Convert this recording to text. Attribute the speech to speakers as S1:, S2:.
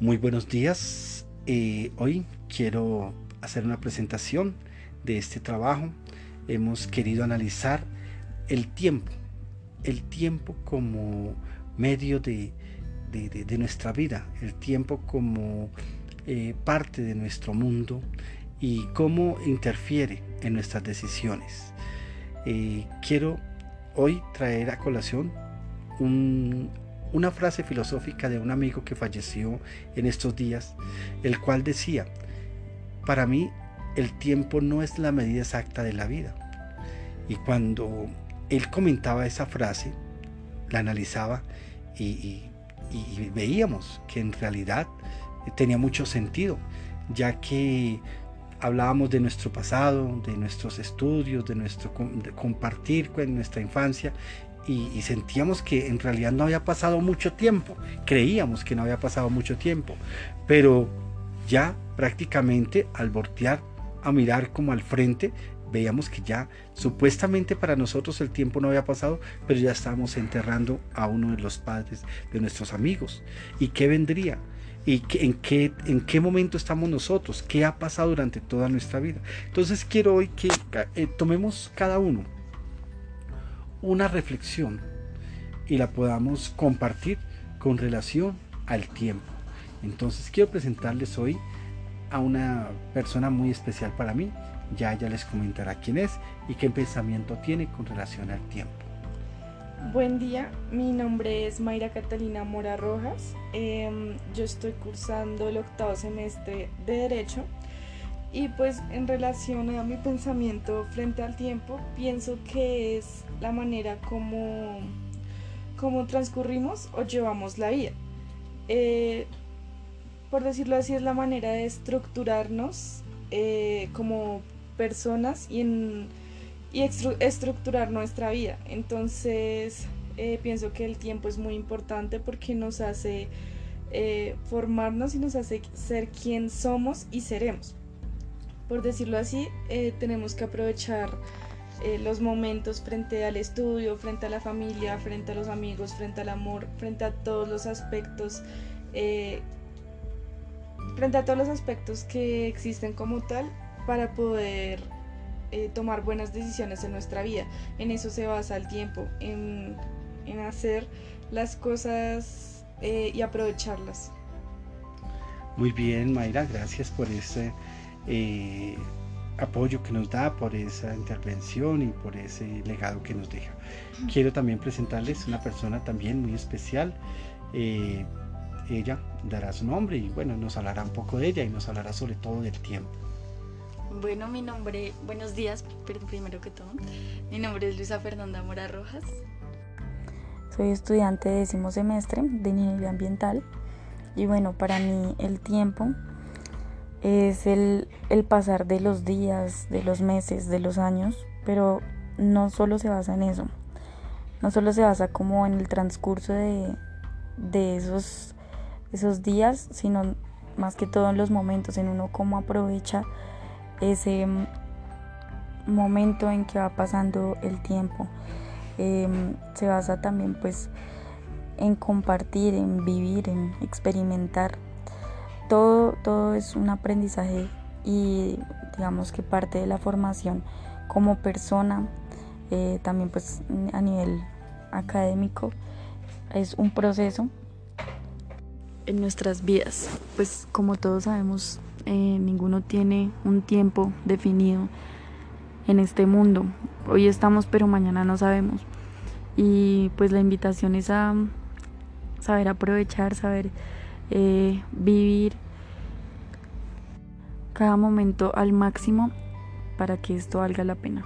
S1: Muy buenos días. Eh, hoy quiero hacer una presentación de este trabajo. Hemos querido analizar el tiempo, el tiempo como medio de, nuestra vida, el tiempo como eh, parte de nuestro mundo y cómo interfiere en nuestras decisiones. Eh, quiero hoy traer a colación un, una frase filosófica de un amigo que falleció en estos días, el cual decía, para mí el tiempo no es la medida exacta de la vida. Y cuando él comentaba esa frase, la analizaba y, veíamos que en realidad tenía mucho sentido, ya que hablábamos de nuestro pasado, de nuestros estudios, de nuestro compartir con nuestra infancia y, sentíamos que en realidad no había pasado mucho tiempo, creíamos que no había pasado mucho tiempo, pero ya prácticamente al voltear a mirar como al frente, veíamos que ya supuestamente para nosotros el tiempo no había pasado, pero ya estábamos enterrando a uno de los padres de nuestros amigos. ¿Y qué vendría? ¿Y en, qué, en qué momento estamos nosotros? ¿Qué ha pasado durante toda nuestra vida? Entonces quiero hoy que eh, tomemos cada uno una reflexión y la podamos compartir con relación al tiempo. Entonces quiero presentarles hoy a una persona muy especial para mí. Ya ella les comentará quién es y qué pensamiento tiene con relación al tiempo.
S2: Buen día, mi nombre es Mayra Catalina Mora Rojas. Em, yo estoy cursando el octavo semestre de Derecho y pues en relación a mi pensamiento frente al tiempo, pienso que es la manera como, como transcurrimos o llevamos la vida. Eh, por decirlo así, es la manera de estructurarnos eh, como personas y, en, y estructurar nuestra vida. Entonces, eh, pienso que el tiempo es muy importante porque nos hace formarnos y nos hace ser quien somos y seremos por decirlo así, eh, tenemos que aprovechar eh, los momentos frente al estudio, frente a la familia, frente a los amigos, frente al amor, frente a todos los aspectos, eh, frente a todos los aspectos que existen como tal para poder tomar buenas decisiones en nuestra vida. En eso se basa el tiempo, en, en hacer las cosas y aprovecharlas.
S1: Muy bien, Mayra, gracias por ese eh, apoyo que nos da, por esa intervención y por ese legado que nos deja. Quiero también presentarles una persona también muy especial. Eh, ella dará su nombre y bueno, nos hablará un poco de ella y nos hablará sobre todo del tiempo.
S3: Bueno, mi nombre, buenos días, primero que todo. Mi nombre es Luisa Fernanda Mora Rojas.
S4: Soy estudiante de décimo semestre de ingeniería ambiental y bueno, para mí el tiempo es el, pasar de los días, de los meses, de los años, pero no solo se basa en eso, no solo se basa como en el transcurso de, esos, esos días, sino más que todo en los momentos, en uno cómo aprovecha ese momento en que va pasando el tiempo. Em, se basa también pues en compartir, en vivir, en experimentar todo, todo es un aprendizaje y digamos que parte de la formación como persona, eh, también pues a nivel académico, es un proceso
S3: en nuestras vidas. Pues como todos sabemos, eh, ninguno tiene un tiempo definido en este mundo. Hoy estamos, pero mañana no sabemos. Y pues la invitación es a saber aprovechar, saber eh, vivir cada momento al máximo para que esto valga la pena.